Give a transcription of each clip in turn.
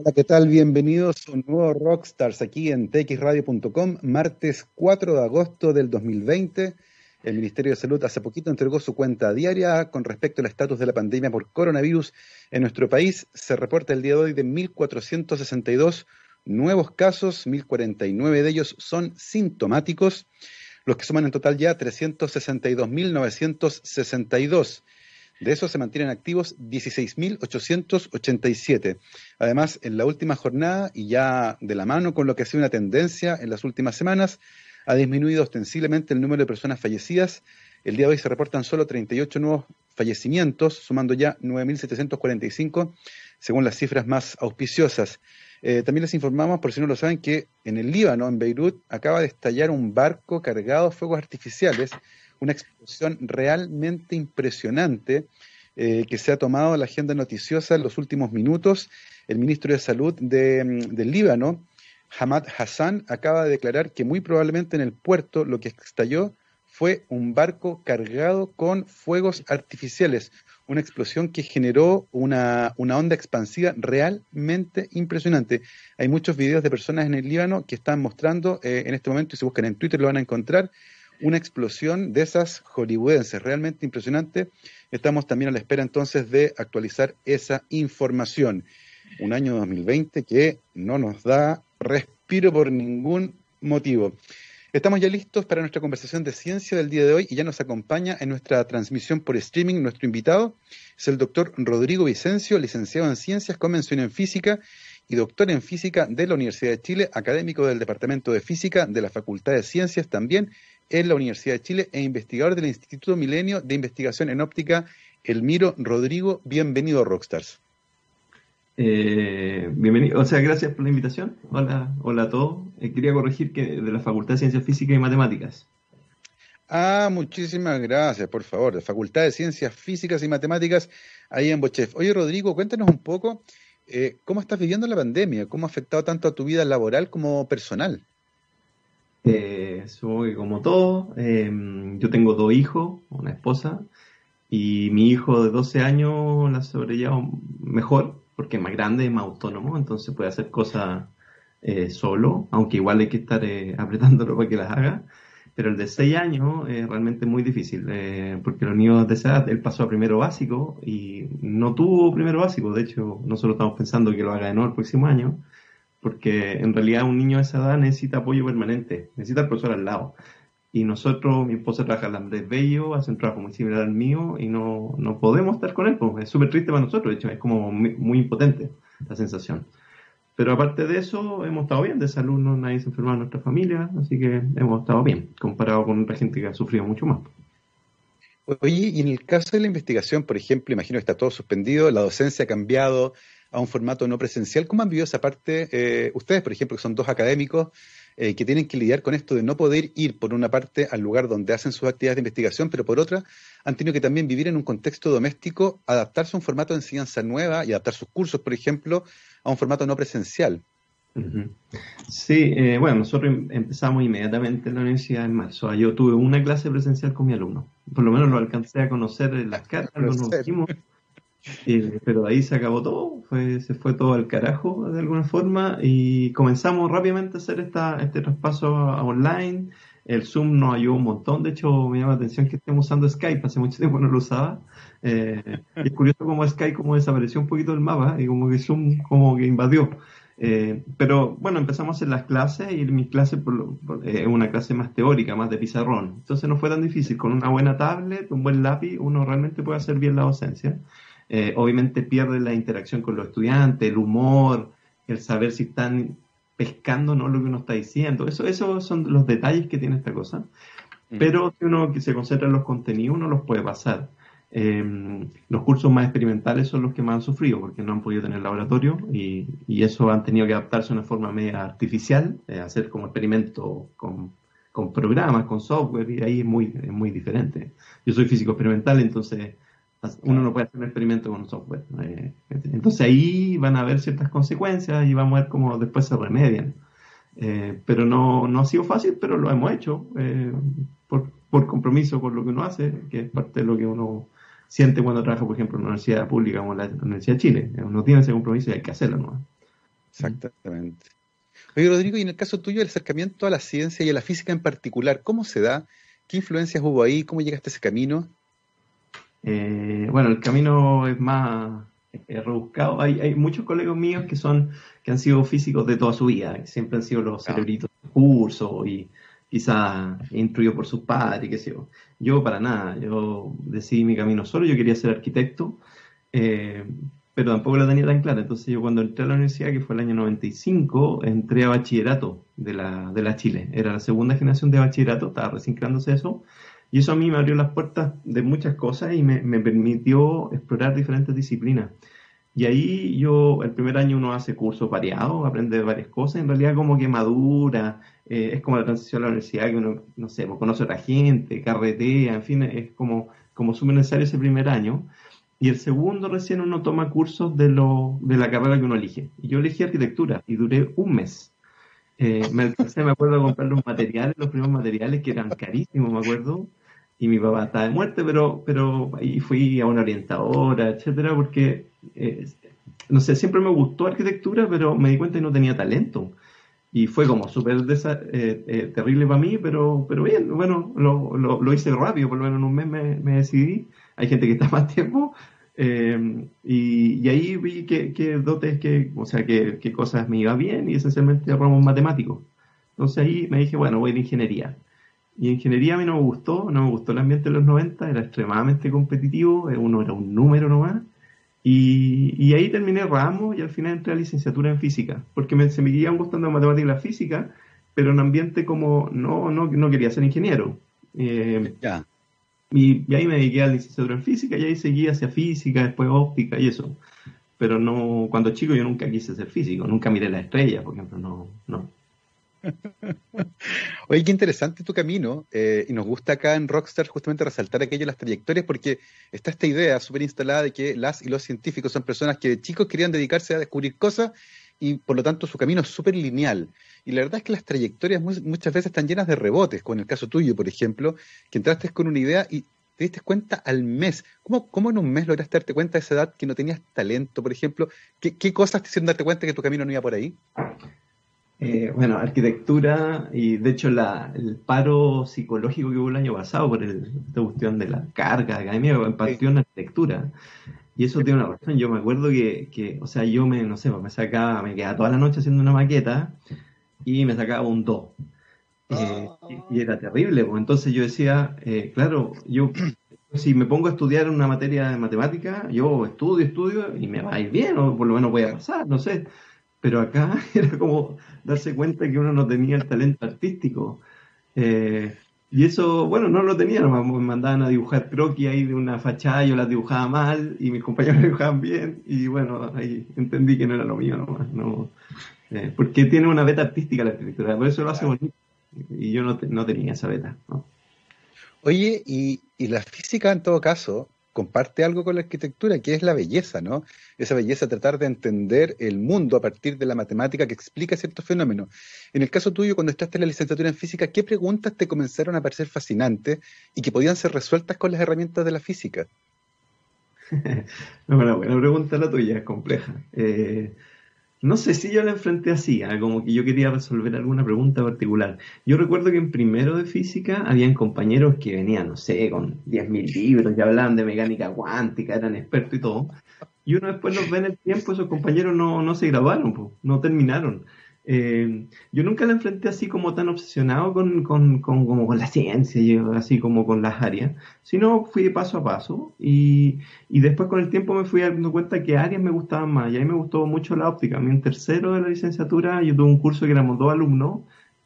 Hola, ¿qué tal? Bienvenidos a un nuevo Rockstars aquí en txradio.com, martes 4 de agosto del 2020. El Ministerio de Salud hace poquito entregó su cuenta diaria con respecto al estatus de la pandemia por coronavirus en nuestro país. Se reporta el día de hoy de 1.462 nuevos casos, 1.049 de ellos son sintomáticos, los que suman en total ya 362.962. De esos se mantienen activos 16.887. Además, en la última jornada, y ya de la mano con lo que ha sido una tendencia en las últimas semanas, ha disminuido ostensiblemente el número de personas fallecidas. El día de hoy se reportan solo 38 nuevos fallecimientos, sumando ya 9.745, según las cifras más auspiciosas. Eh, también les informamos, por si no lo saben, que en el Líbano, en Beirut, acaba de estallar un barco cargado de fuegos artificiales una explosión realmente impresionante eh, que se ha tomado la agenda noticiosa en los últimos minutos. El ministro de Salud mm, del Líbano, Hamad Hassan, acaba de declarar que muy probablemente en el puerto lo que estalló fue un barco cargado con fuegos artificiales, una explosión que generó una, onda expansiva realmente impresionante. Hay muchos videos de personas en el Líbano que están mostrando eh, en este momento, y si buscan en Twitter lo van a encontrar, una explosión de esas hollywoodenses, realmente impresionante. Estamos también a la espera entonces de actualizar esa información. Un año 2020 que no nos da respiro por ningún motivo. Estamos ya listos para nuestra conversación de ciencia del día de hoy y ya nos acompaña en nuestra transmisión por streaming nuestro invitado. Es el doctor Rodrigo Vicencio, licenciado en Ciencias, Convención en Física y doctor en Física de la Universidad de Chile, académico del Departamento de Física de la Facultad de Ciencias también en la Universidad de Chile e investigador del Instituto Milenio de Investigación en Óptica, Elmiro Rodrigo. Bienvenido a Rockstars. Eh, bienvenido, o sea, gracias por la invitación. Hola, hola a todos. Eh, quería corregir que de la Facultad de Ciencias Físicas y Matemáticas. Ah, muchísimas gracias, por favor, de Facultad de Ciencias Físicas y Matemáticas, ahí en Bochef. Oye, Rodrigo, cuéntanos un poco eh, cómo estás viviendo la pandemia, cómo ha afectado tanto a tu vida laboral como personal. Eh, soy como todo. Em, yo tengo dos hijos, una esposa, y mi hijo de 12 años la sobrelleva mejor, porque es más grande, es más autónomo, entonces puede hacer cosas eh, solo, aunque igual hay que estar eh, apretándolo para que las haga. Pero el de 6 años es realmente muy difícil, eh, porque los niños de esa edad, él pasó a primero básico y no tuvo primero básico. De hecho, nosotros estamos pensando que lo haga de nuevo el próximo año porque en realidad un niño de esa edad necesita apoyo permanente, necesita al profesor al lado. Y nosotros, mi esposa trabaja en Andrés Bello, hace un trabajo muy similar al mío y no, no podemos estar con él, pues es súper triste para nosotros, de hecho, es como muy, impotente la sensación. Pero aparte de eso, hemos estado bien, de salud no nadie se enferma en nuestra familia, así que hemos estado bien, comparado con otra gente que ha sufrido mucho más. Oye, y en el caso de la investigación, por ejemplo, imagino que está todo suspendido, la docencia ha cambiado, a un formato no presencial. ¿Cómo han vivido esa parte eh, ustedes, por ejemplo, que son dos académicos eh, que tienen que lidiar con esto de no poder ir, por una parte, al lugar donde hacen sus actividades de investigación, pero por otra, han tenido que también vivir en un contexto doméstico, adaptarse a un formato de enseñanza nueva y adaptar sus cursos, por ejemplo, a un formato no presencial? Sí, eh, bueno, nosotros em, empezamos inmediatamente en la universidad en marzo. Yo tuve una clase presencial con mi alumno. Por lo menos lo alcancé a conocer en las caras, lo conocimos pero ahí se acabó todo, fue, se fue todo al carajo de alguna forma y comenzamos rápidamente a hacer esta, este traspaso online. El Zoom nos ayudó un montón, de hecho me llama la atención que estemos usando Skype, hace mucho tiempo no lo usaba. Eh, es curioso cómo Skype como desapareció un poquito del mapa y como que Zoom como que invadió. Eh, pero bueno, empezamos a hacer las clases y mis clases es una clase más teórica, más de pizarrón. Entonces no fue tan difícil. Con una buena tablet, un buen lápiz, uno realmente puede hacer bien la docencia. Eh, obviamente pierde la interacción con los estudiantes, el humor, el saber si están pescando no lo que uno está diciendo. Eso, esos son los detalles que tiene esta cosa. Mm. Pero si uno se concentra en los contenidos, uno los puede pasar. Em, los cursos más experimentales son los que más han sufrido porque no han podido tener laboratorio y, eso han tenido que adaptarse de una forma media artificial, eh, hacer como experimento con, con, programas, con software y ahí es muy, es muy diferente. Yo soy físico experimental, entonces uno no puede hacer un experimento con un software. Eh, entonces ahí van a haber ciertas consecuencias y vamos a ver cómo después se remedian. Eh, pero no, no ha sido fácil, pero lo hemos hecho eh, por, por, compromiso con lo que uno hace, que es parte de lo que uno siente cuando trabaja, por ejemplo, en una universidad pública como la Universidad de Chile. Uno tiene ese compromiso y hay que hacerlo. ¿no? Exactamente. Oye, Rodrigo, y en el caso tuyo, el acercamiento a la ciencia y a la física en particular, ¿cómo se da? ¿Qué influencias hubo ahí? ¿Cómo llegaste a ese camino? Eh, bueno, el camino es más rebuscado. Hay, hay, muchos colegas míos que son que han sido físicos de toda su vida, que siempre han sido los cerebritos de curso y quizás instruidos por sus padres, qué sé yo. Yo para nada, yo decidí mi camino solo, yo quería ser arquitecto, eh, pero tampoco la tenía tan clara. Entonces yo cuando entré a la universidad, que fue el año 95, entré a bachillerato de la, de la Chile. Era la segunda generación de bachillerato, estaba recién creándose eso. Y eso a mí me abrió las puertas de muchas cosas y me, me permitió explorar diferentes disciplinas. Y ahí yo, el primer año uno hace cursos variados, aprende varias cosas, en realidad como que madura, eh, es como la transición a la universidad, que uno, no sé, pues conoce a otra gente, carretea, en fin, es como, como súper necesario ese primer año. Y el segundo recién uno toma cursos de, lo, de la carrera que uno elige. Yo elegí arquitectura y duré un mes. Eh, me, me acuerdo de comprar los materiales, los primeros materiales que eran carísimos, me acuerdo. Y mi papá estaba de muerte, pero, pero ahí fui a una orientadora, etcétera, porque, eh, no sé, siempre me gustó arquitectura, pero me di cuenta que no tenía talento. Y fue como súper eh, eh, terrible para mí, pero, pero bien, bueno, lo, lo, lo, hice rápido, por lo menos en un mes me, me decidí hay gente que está más tiempo. Eh, y, ahí vi que, dotes, que, o sea, que, cosas me iba bien y esencialmente ramos matemáticos. Entonces ahí me dije, bueno, voy de ingeniería. Y ingeniería a mí no me gustó, no me gustó el ambiente de los 90, era extremadamente competitivo, eh, uno era un número nomás. Y, y ahí terminé ramos y al final entré a licenciatura en física, porque me, se me iban gustando matemáticas y la física, pero en ambiente como no, no, no quería ser ingeniero. Eh, ya. Y, ahí me dediqué a licenciatura en física y ahí seguí hacia física, después óptica y eso. Pero no, cuando chico yo nunca quise ser físico, nunca miré la estrella, por ejemplo, no, no. Oye, qué interesante tu camino, eh, y nos gusta acá en Rockstar justamente resaltar aquello las trayectorias, porque está esta idea súper instalada de que las y los científicos son personas que de chicos querían dedicarse a descubrir cosas y por lo tanto su camino es súper lineal. Y la verdad es que las trayectorias muchas veces están llenas de rebotes, como en el caso tuyo, por ejemplo, que entraste con una idea y te diste cuenta al mes. ¿Cómo, cómo en un mes lograste darte cuenta a esa edad que no tenías talento, por ejemplo? ¿Qué, qué cosas te hicieron darte cuenta que tu camino no iba por ahí? Eh, bueno, arquitectura y de hecho la, el paro psicológico que hubo el año pasado por el, esta cuestión de la carga académica partió en arquitectura. Y eso tiene una razón. Yo me acuerdo que, que, o sea, yo me, no sé, me sacaba, me quedaba toda la noche haciendo una maqueta y me sacaba un 2. Eh, y, era terrible, pues entonces yo decía, eh, claro, yo si me pongo a estudiar una materia de matemática, yo estudio, estudio y me va a ir bien, o por lo menos voy a pasar, no sé. Pero acá era como darse cuenta que uno no tenía el talento artístico. Eh, y eso, bueno, no lo tenía, me mandaban a dibujar croquis ahí de una fachada, yo las dibujaba mal y mis compañeros dibujaban bien y bueno, ahí entendí que no era lo mío nomás, no, eh, porque tiene una beta artística la arquitectura, por eso lo hace bonito. Y yo no, no tenía esa beta. Oye, y, y, la física en todo caso comparte algo con la arquitectura, que es la belleza, ¿no? Esa belleza, tratar de entender el mundo a partir de la matemática que explica ciertos fenómenos. En el caso tuyo, cuando estás en la licenciatura en física, ¿qué preguntas te comenzaron a parecer fascinantes y que podían ser resueltas con las herramientas de la física? bueno, buena pregunta la tuya, es compleja. Eh, no sé si yo la enfrenté así, ¿ah? como que yo quería resolver alguna pregunta particular. Yo recuerdo que en primero de física habían compañeros que venían, no sé, con 10.000 libros y hablaban de mecánica cuántica, eran expertos y todo. Y uno después los ve en el tiempo, esos compañeros no, no se grabaron, no terminaron. Eh, yo nunca la enfrenté así como tan obsesionado con, con, con, como con la ciencia, y así como con las áreas, sino fui paso a paso y, y, después con el tiempo me fui dando cuenta que áreas me gustaban más y a mí me gustó mucho la óptica. A mí en tercero de la licenciatura yo tuve un curso que éramos dos alumnos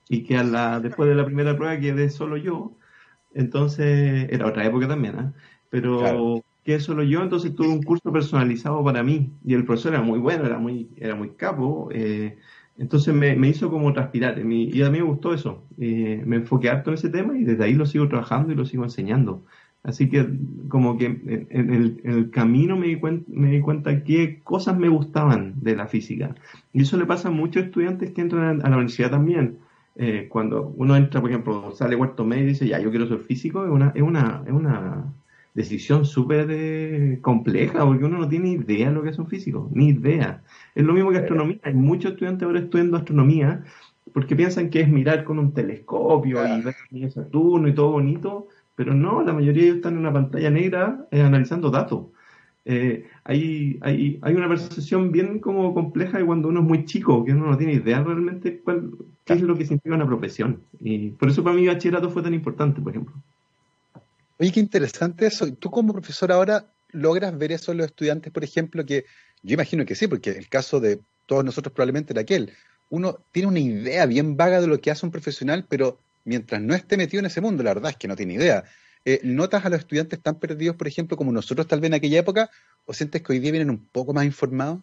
y que a la, después de la primera prueba quedé solo yo, entonces era otra época también, ¿eh? pero quedé solo yo, entonces tuve un curso personalizado para mí y el profesor era muy bueno, era muy, era muy capo. Eh, entonces me, me, hizo como transpirar y a mí me gustó eso. Eh, me enfoqué harto en ese tema y desde ahí lo sigo trabajando y lo sigo enseñando. Así que como que en, el, el, camino me di, cuenta, me di cuenta qué cosas me gustaban de la física. Y eso le pasa a muchos estudiantes que entran a la universidad también. Eh, cuando uno entra, por ejemplo, sale cuarto medio y dice, ya, yo quiero ser físico, es una, es una, es una, decisión súper eh, compleja, porque uno no tiene idea de lo que es un físico, ni idea. Es lo mismo que astronomía. Hay muchos estudiantes ahora estudiando astronomía porque piensan que es mirar con un telescopio y ver Saturno y todo bonito, pero no, la mayoría de ellos están en una pantalla negra eh, analizando datos. Eh, hay, hay, hay, una percepción bien como compleja de cuando uno es muy chico, que uno no tiene idea realmente cuál, qué es lo que significa una profesión. Y por eso para mí bachillerato fue tan importante, por ejemplo. Oye, qué interesante eso. ¿Tú como profesor ahora logras ver eso en los estudiantes, por ejemplo, que yo imagino que sí, porque el caso de todos nosotros probablemente era aquel. Uno tiene una idea bien vaga de lo que hace un profesional, pero mientras no esté metido en ese mundo, la verdad es que no tiene idea. Eh, ¿Notas a los estudiantes tan perdidos, por ejemplo, como nosotros tal vez en aquella época? ¿O sientes que hoy día vienen un poco más informados?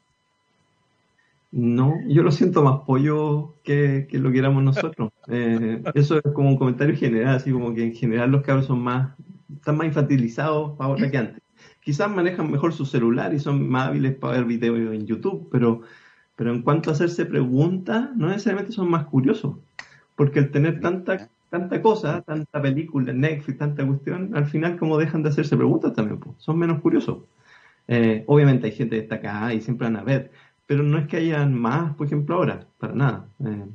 No, yo lo siento más pollo que, lo que éramos nosotros. Eh, eso es como un comentario general, así como que en general los cabros son más, están más infantilizados ahora que antes. Quizás manejan mejor su celular y son más hábiles para ver videos en YouTube, pero, pero en cuanto a hacerse preguntas, no necesariamente son más curiosos. Porque el tener tanta tanta cosa, tanta película, Netflix, tanta cuestión, al final como dejan de hacerse preguntas también, pues, son menos curiosos. Eh, obviamente hay gente destacada y siempre van a ver, pero no es que hayan más, por ejemplo, ahora, para nada. Eh.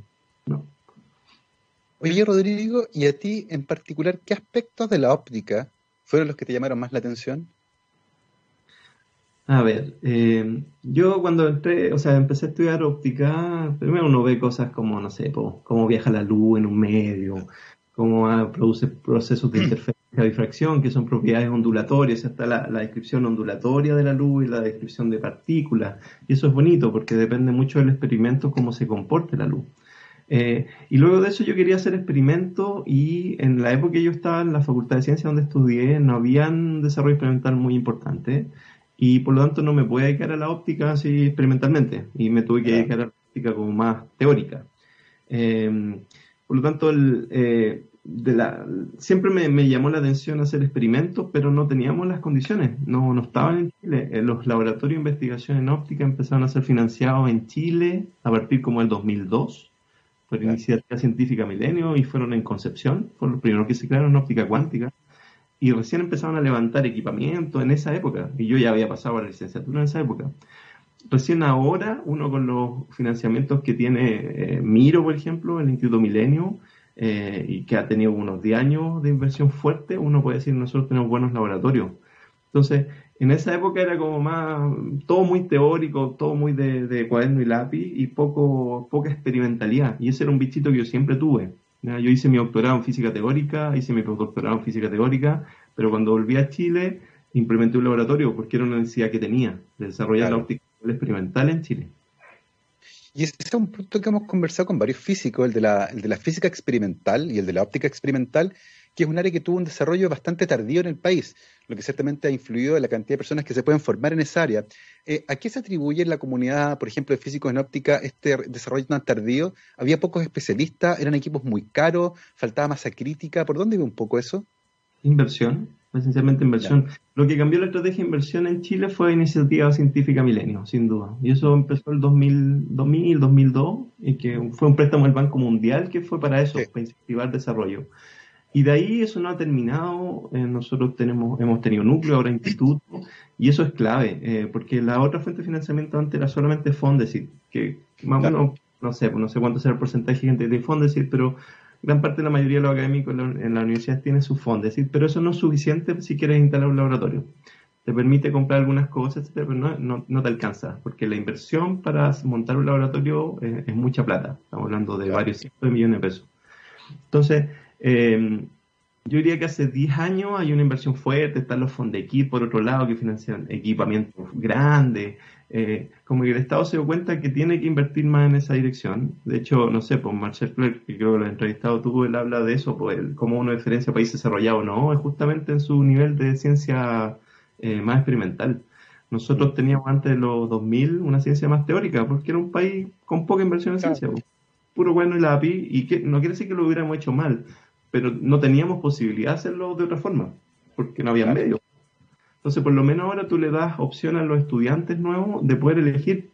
Oye, Rodrigo, ¿y a ti en particular qué aspectos de la óptica fueron los que te llamaron más la atención? A ver, eh, yo cuando entré, o sea, empecé a estudiar óptica, primero uno ve cosas como, no sé, cómo viaja la luz en un medio, cómo ah, produce procesos de interferencia difracción, que son propiedades ondulatorias, está la, descripción ondulatoria de la luz y la descripción de partículas, y eso es bonito porque depende mucho del experimento cómo se comporte la luz. Eh, y luego de eso yo quería hacer experimentos y en la época que yo estaba en la Facultad de Ciencias donde estudié no había un desarrollo experimental muy importante y por lo tanto no me pude dedicar a la óptica así experimentalmente y me tuve que dedicar a la óptica como más teórica. Eh, por lo tanto, eh, de la, siempre me, llamó la atención hacer experimentos, pero no teníamos las condiciones, no, no estaban en Chile. Eh, los laboratorios de investigación en óptica empezaron a ser financiados en Chile a partir como del 2002 por Iniciativa Científica Milenio y fueron en Concepción, fueron los primeros que se crearon en óptica cuántica y recién empezaron a levantar equipamiento en esa época, y yo ya había pasado a la licenciatura en esa época. Recién ahora, uno con los financiamientos que tiene eh, Miro, por ejemplo, el Instituto Milenio, eh, y que ha tenido unos 10 años de inversión fuerte, uno puede decir, nosotros tenemos buenos laboratorios. Entonces, en esa época era como más, todo muy teórico, todo muy de, de cuaderno y lápiz, y poco, poca experimentalidad. Y ese era un bichito que yo siempre tuve. Yo hice mi doctorado en física teórica, hice mi postdoctorado en física teórica, pero cuando volví a Chile implementé un laboratorio porque era una necesidad que tenía de desarrollar la óptica experimental en Chile. Y ese es un punto que hemos conversado con varios físicos, el de, la, el de la física experimental y el de la óptica experimental, que es un área que tuvo un desarrollo bastante tardío en el país, lo que ciertamente ha influido en la cantidad de personas que se pueden formar en esa área. Eh, ¿A qué se atribuye en la comunidad, por ejemplo, de físicos en óptica este desarrollo tan tardío? ¿Había pocos especialistas? ¿Eran equipos muy caros? ¿Faltaba masa crítica? ¿Por dónde ve un poco eso? Inversión, esencialmente inversión. Lo que cambió la estrategia de inversión en Chile fue iniciativa científica Milenio, sin duda. Y eso empezó el 2000, 2000 2002, y que fue un préstamo del Banco Mundial que fue para eso, para incentivar desarrollo. Y de ahí eso no ha terminado. Eh, nosotros tenemos, hemos tenido núcleo, ahora instituto, y eso es clave, eh, porque la otra fuente de financiamiento antes era solamente Fondesit, que más o menos, no sé, no sé cuánto será el porcentaje de gente de Fondesit, pero gran parte de la mayoría de los académicos en la, universidad tiene su Fondesit, pero eso no es suficiente si quieres instalar un laboratorio. Te permite comprar algunas cosas, pero no, no, te alcanza, porque la inversión para montar un laboratorio eh, es mucha plata. Estamos hablando de varios cientos de millones de pesos. Entonces, eh, yo diría que hace 10 años hay una inversión fuerte, están los Fondequip por otro lado que financian equipamientos grandes. Eh, como que el Estado se dio cuenta que tiene que invertir más en esa dirección. De hecho, no sé, pues Marcel Clerc, que creo que lo ha entrevistado tuvo, él habla de eso, pues como uno diferencia país desarrollado o no, es justamente en su nivel de ciencia eh, más experimental. Nosotros teníamos antes de los 2000 una ciencia más teórica, porque era un país con poca inversión en ciencia, pues. puro bueno y lápiz, y que no quiere decir que lo hubiéramos hecho mal, pero no teníamos posibilidad de hacerlo de otra forma, porque no había medios. Entonces, por lo menos ahora tú le das opción a los estudiantes nuevos de poder elegir,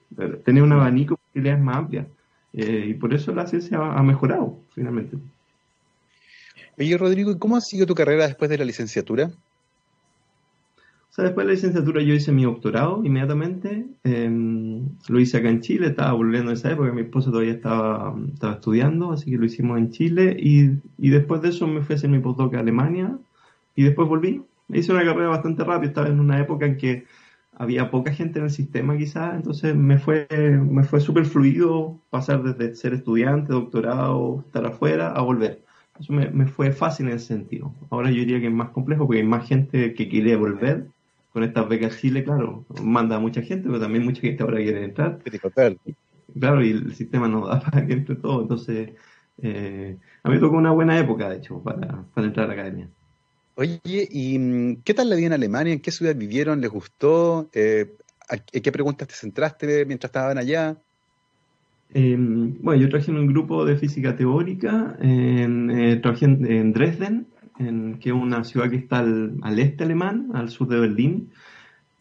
tener un abanico de posibilidades más amplia. Eh, y por eso la ciencia ha mejorado, finalmente. Oye, Rodrigo, ¿y cómo ha sido tu carrera después de la licenciatura? O sea, después de la licenciatura yo hice mi doctorado inmediatamente. Em, lo hice acá en Chile, estaba volviendo en esa época, mi esposo todavía estaba, estaba estudiando, así que lo hicimos en Chile. Y, y después de eso me fui a hacer mi postdoc a Alemania y después volví. Hice una carrera bastante rápida, estaba en una época en que había poca gente en el sistema quizás, entonces me fue, me fue súper fluido pasar desde ser estudiante, doctorado, estar afuera, a volver. Eso me, me, fue fácil en ese sentido. Ahora yo diría que es más complejo porque hay más gente que quiere volver con estas becas Chile, claro, manda a mucha gente, pero también mucha gente ahora quiere entrar. Claro, y el sistema no da para que entre todo. Entonces, eh, a mí me tocó una buena época, de hecho, para, para entrar a la academia. Oye, ¿y mm, qué tal la vida en Alemania? ¿En qué ciudad vivieron? ¿Les gustó? Eh, ¿En qué preguntas te centraste mientras estaban allá? Em, bueno, yo trabajé en un grupo de física teórica, en, eh, trabajé en Dresden, que es una ciudad que está al, este alemán, al sur de Berlín,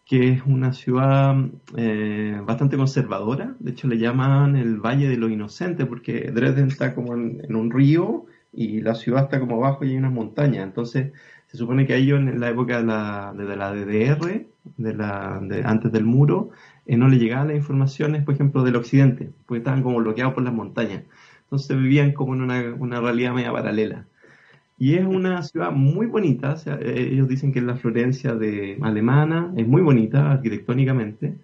que es una ciudad eh, bastante conservadora. De hecho, le llaman el Valle de los Inocentes, porque Dresden está como en, un río y la ciudad está como abajo y hay unas montañas. Entonces, se supone que ellos en la época de la, de la DDR, de la, antes del muro, eh, no le llegaban las informaciones, por ejemplo, del occidente, porque estaban como bloqueados por las montañas. Entonces vivían como en una, una realidad media paralela. Y es una ciudad muy bonita, eh, ellos dicen que es la Florencia de alemana, es muy bonita arquitectónicamente,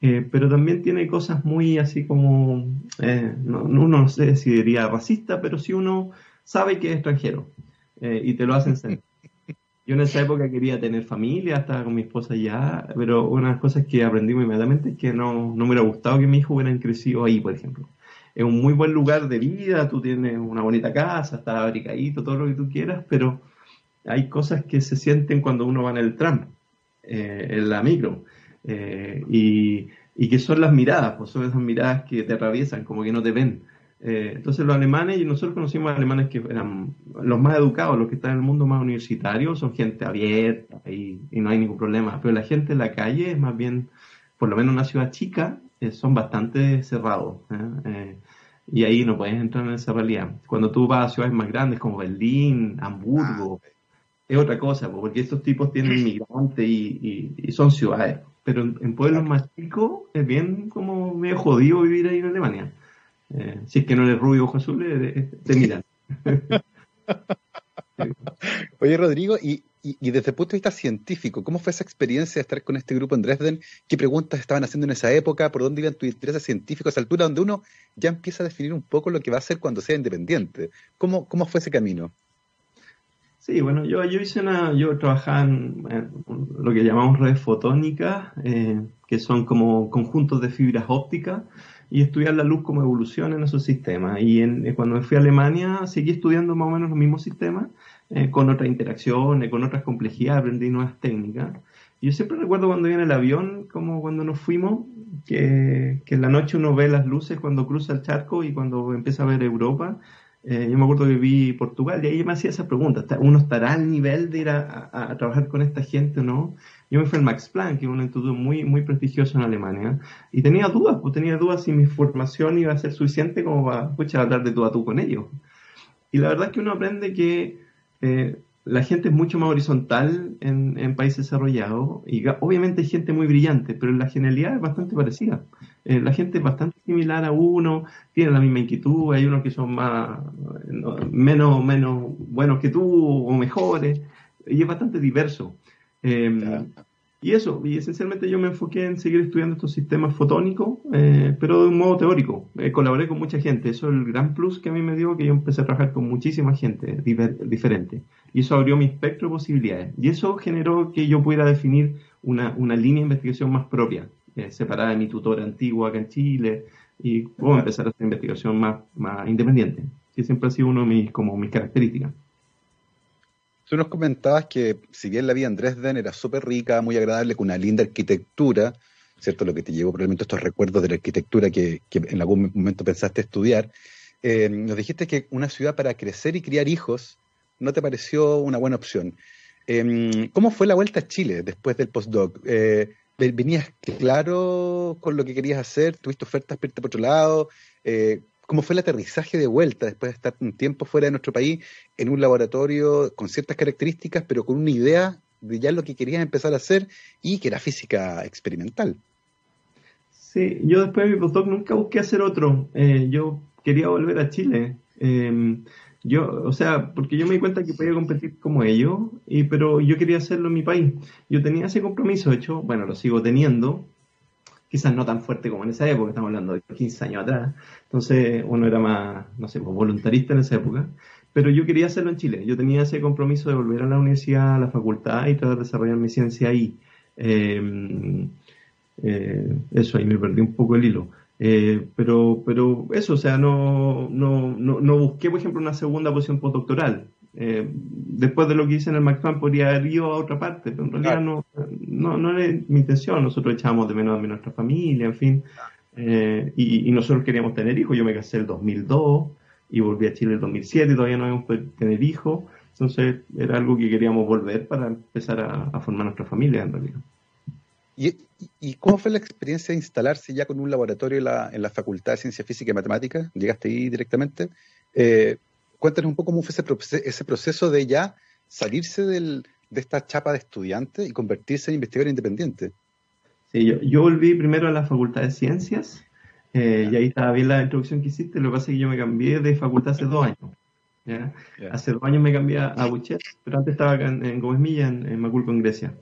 eh, pero también tiene cosas muy así como, eh, no, uno no sé si diría racista, pero sí uno sabe que es extranjero y te lo hacen sentir. Yo en esa época quería tener familia, estaba con mi esposa ya, pero una de las cosas que aprendí inmediatamente es que no, no me hubiera gustado que mi hijo hubieran crecido ahí, por ejemplo es un muy buen lugar de vida, tú tienes una bonita casa, estás abrigadito, todo lo que tú quieras, pero hay cosas que se sienten cuando uno va en el tram, eh, en la micro, eh, y, que son las miradas, pues son esas miradas que te atraviesan, como que no te ven. Eh, entonces los alemanes, y nosotros conocimos alemanes que eran los más educados, los que están en el mundo más universitario, son gente abierta y, y no hay ningún problema, pero la gente en la calle es más bien, por lo menos una ciudad chica, son bastante cerrados. ¿eh? Eh, y ahí no puedes entrar en esa realidad. Cuando tú vas a ciudades más grandes como Berlín, Hamburgo, ah, es otra cosa, porque estos tipos tienen migrantes y, son ciudades. Pero en, pueblos más chicos es bien como medio jodido vivir ahí en Alemania. Eh, si es que no eres rubio ojo azul, te miran. Oye, Rodrigo, y y, desde el punto de vista científico, ¿cómo fue esa experiencia de estar con este grupo en Dresden? ¿Qué preguntas estaban haciendo en esa época? ¿Por dónde iban tus intereses científicos a esa altura donde uno ya empieza a definir un poco lo que va a hacer cuando sea independiente? ¿Cómo, cómo fue ese camino? Sí, bueno, yo, yo hice una, yo trabajaba en, lo que llamamos redes fotónicas, eh, que son como conjuntos de fibras ópticas, y estudiar la luz como evolución en esos sistemas. Y en, cuando me fui a Alemania seguí estudiando más o menos los mismos sistemas, eh, con otras interacciones, con otras complejidades, aprendí nuevas técnicas. Yo siempre recuerdo cuando iba en el avión, como cuando nos fuimos, que, que en la noche uno ve las luces cuando cruza el charco y cuando empieza a ver Europa. Eh, yo me acuerdo que vi Portugal y ahí me hacía esa pregunta, ¿uno estará al nivel de ir a, a, trabajar con esta gente o no? Yo me fui al Max Planck, que es un instituto muy, muy prestigioso en Alemania, y tenía dudas, pues tenía dudas si mi formación iba a ser suficiente como para escuchar hablar de tú a tú con ellos. Y la verdad es que uno aprende que eh, la gente es mucho más horizontal en, países desarrollados y obviamente hay gente muy brillante, pero la genialidad es bastante parecida. Eh, la gente es bastante similar a uno, tiene la misma inquietud, hay unos que son más menos, menos buenos que tú o mejores, y es bastante diverso. Eh, y eso, y esencialmente yo me enfoqué en seguir estudiando estos sistemas fotónicos, eh, pero de un modo teórico. Eh, colaboré con mucha gente, eso es el gran plus que a mí me dio, que yo empecé a trabajar con muchísima gente diferente. Y eso abrió mi espectro de posibilidades. Y eso generó que yo pudiera definir una, una línea de investigación más propia, eh, separada de mi tutor antiguo acá en Chile, y puedo empezar a hacer investigación más, más independiente, que siempre ha sido uno de mis, como mis características. Tú nos comentabas que si bien la vida en Dresden era súper rica, muy agradable, con una linda arquitectura, ¿cierto? Lo que te llevó probablemente estos recuerdos de la arquitectura que, en algún momento pensaste estudiar. Eh, nos dijiste que una ciudad para crecer y criar hijos no te pareció una buena opción. Em, ¿Cómo fue la vuelta a Chile después del postdoc? Eh, ¿Venías claro con lo que querías hacer? ¿Tuviste ofertas por otro lado? Eh, cómo fue el aterrizaje de vuelta después de estar un tiempo fuera de nuestro país en un laboratorio con ciertas características, pero con una idea de ya lo que querías empezar a hacer y que era física experimental. Sí, yo después de mi postdoc nunca busqué hacer otro. Eh, yo quería volver a Chile. Em, yo, o sea, porque yo me di cuenta que podía competir como ellos, y, pero yo quería hacerlo en mi país. Yo tenía ese compromiso, hecho, bueno, lo sigo teniendo, quizás no tan fuerte como en esa época, estamos hablando de 15 años atrás. Entonces uno era más, no sé, pues, voluntarista en esa época. Pero yo quería hacerlo en Chile. Yo tenía ese compromiso de volver a la universidad, a la facultad y tratar de desarrollar mi ciencia ahí. Eh, eh, eso, ahí me perdí un poco el hilo. Eh, pero, pero eso, o sea, no, no, no, busqué, por ejemplo, una segunda posición postdoctoral. Eh, después de lo que hice en el McFan podría haber ido a otra parte, pero en realidad no, no, no era mi intención. Nosotros echábamos de menos a nuestra familia, en fin. Eh, y, nosotros queríamos tener hijos. Yo me casé el 2002 y volví a Chile el 2007 y todavía no habíamos podido tener hijos. Entonces era algo que queríamos volver para empezar a, a formar nuestra familia en realidad. ¿Y, cómo fue la experiencia de instalarse ya con un laboratorio en la, Facultad de Ciencia Física y Matemáticas? ¿Llegaste ahí directamente? Eh, cuéntanos un poco cómo fue ese, proceso de ya salirse de esta chapa de estudiante y convertirse en investigador independiente. Sí, yo, volví primero a la Facultad de Ciencias eh, y ahí estaba bien la introducción que hiciste. Lo que pasa es que yo me cambié de facultad hace dos años. Hace dos años me cambié a Buchet, pero antes estaba acá en, Gómez Milla, en, en Maculco, en Grecia.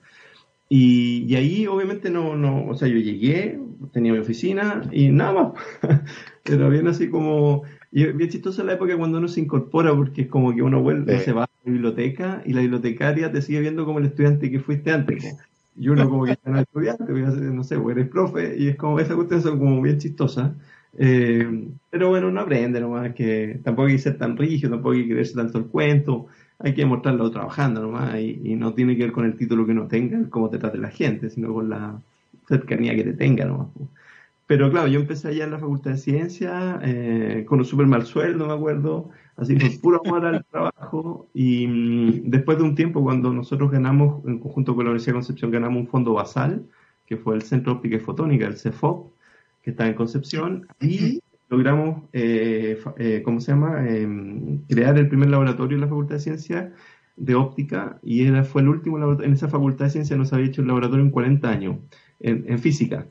Y, ahí obviamente no, no, o sea, yo llegué, tenía mi oficina y nada más. Pero bien así como, y bien chistoso la época cuando uno se incorpora porque es como que uno vuelve, se va a la biblioteca y la bibliotecaria te sigue viendo como el estudiante que fuiste antes. Y uno como que ya no es estudiante, no sé, pues eres profe y es como, esa cuestión son como bien chistosas. Eh, pero bueno, uno aprende nomás que tampoco hay que ser tan rígido, tampoco hay que creerse tanto el cuento hay que mostrarlo trabajando nomás y, no tiene que ver con el título que uno tenga, cómo te trate la gente, sino con la cercanía que te tenga nomás. Pero claro, yo empecé allá en la Facultad de Ciencia eh, con un súper mal sueldo, me acuerdo, así por puro amor al trabajo. Y mm, después de un tiempo, cuando nosotros ganamos, en conjunto con la Universidad de Concepción, ganamos un fondo basal, que fue el Centro Óptica y Fotónica, el CEFOP, que está en Concepción, y logramos, eh, eh, ¿cómo se llama?, em, crear el primer laboratorio en la Facultad de Ciencias de óptica y era, fue el último laboratorio, en esa Facultad de Ciencias no se había hecho el laboratorio en 40 años, en, física.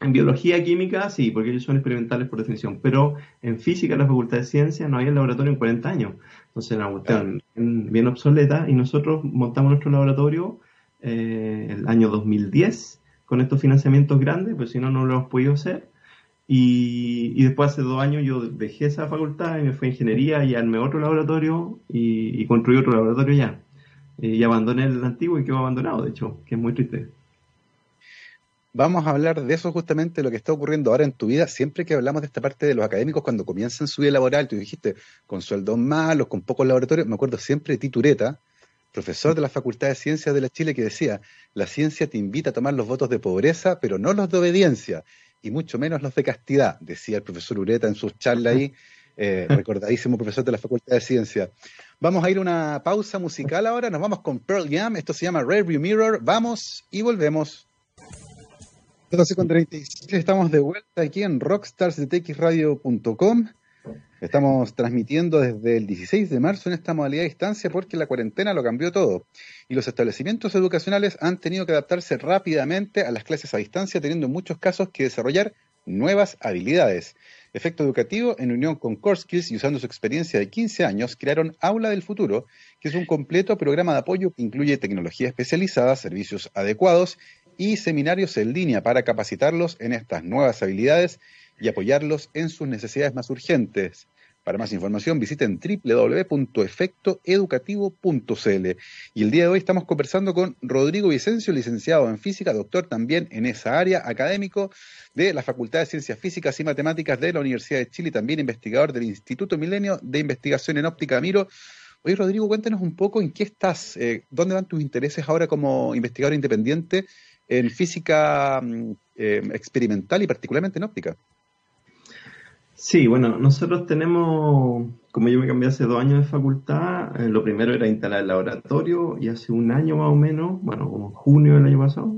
En biología, química, sí, porque ellos son experimentales por definición, pero en física, en la Facultad de Ciencias, no había el laboratorio en 40 años. Entonces era una bien, obsoleta y nosotros montamos nuestro laboratorio eh, el año 2010 con estos financiamientos grandes, pues si no, no lo hemos podido hacer. Y, después hace dos años yo dejé esa facultad y me fui a ingeniería y armé otro laboratorio y, construí otro laboratorio ya. Y abandoné el antiguo y quedó abandonado, de hecho, que es muy triste. Vamos a hablar de eso justamente, lo que está ocurriendo ahora en tu vida. Siempre que hablamos de esta parte de los académicos, cuando comienzan su vida laboral, tú dijiste, con sueldos malos, con pocos laboratorios, me acuerdo siempre de Titureta, profesor de la Facultad de Ciencias de la Chile, que decía, la ciencia te invita a tomar los votos de pobreza, pero no los de obediencia y mucho menos los de castidad, decía el profesor Ureta en sus charlas ahí, eh, recordadísimo profesor de la Facultad de Ciencia. Vamos a ir a una pausa musical ahora, nos vamos con Pearl Jam, esto se llama Rearview Mirror, vamos y volvemos. 12 con 36, estamos de vuelta aquí en rockstarsdetxradio.com Estamos transmitiendo desde el 16 de marzo en esta modalidad de distancia porque la cuarentena lo cambió todo y los establecimientos educacionales han tenido que adaptarse rápidamente a las clases a distancia, teniendo en muchos casos que desarrollar nuevas habilidades. Efecto Educativo, en unión con Core Skills y usando su experiencia de 15 años, crearon Aula del Futuro, que es un completo programa de apoyo que incluye tecnología especializada, servicios adecuados y seminarios en línea para capacitarlos en estas nuevas habilidades y apoyarlos en sus necesidades más urgentes. Para más información visiten www.efectoeducativo.cl. Y el día de hoy estamos conversando con Rodrigo Vicencio, licenciado en física, doctor también en esa área, académico de la Facultad de Ciencias Físicas y Matemáticas de la Universidad de Chile también investigador del Instituto Milenio de Investigación en Óptica Miro. Oye, Rodrigo, cuéntanos un poco en qué estás, eh, dónde van tus intereses ahora como investigador independiente en física mm, eh, experimental y particularmente en óptica. Sí, bueno, nosotros tenemos, como yo me cambié hace dos años de facultad, eh, lo primero era instalar el laboratorio y hace un año más o menos, bueno, como junio del año pasado,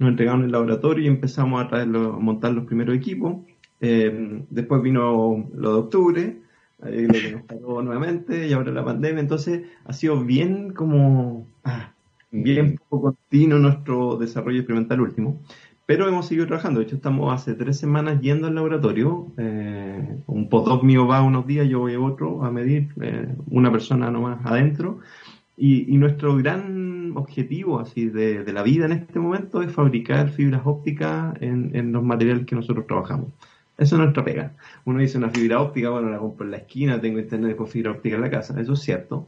nos entregaron el laboratorio y empezamos a, traerlo, a montar los primeros equipos. Eh, después vino lo de octubre, ahí lo que nos paró nuevamente y ahora la pandemia, entonces ha sido bien como... Ah, bien poco continuo nuestro desarrollo experimental último. Pero hemos seguido trabajando. De hecho, estamos hace tres semanas yendo al laboratorio. Eh, un postdoc mío va unos días, yo voy otro a medir, eh, una persona nomás adentro. Y, nuestro gran objetivo así de, la vida en este momento es fabricar fibras ópticas en, los materiales que nosotros trabajamos. Eso es nuestra pega. Uno dice una fibra óptica, bueno, la compro en la esquina, tengo internet con fibra óptica en la casa. Eso es cierto.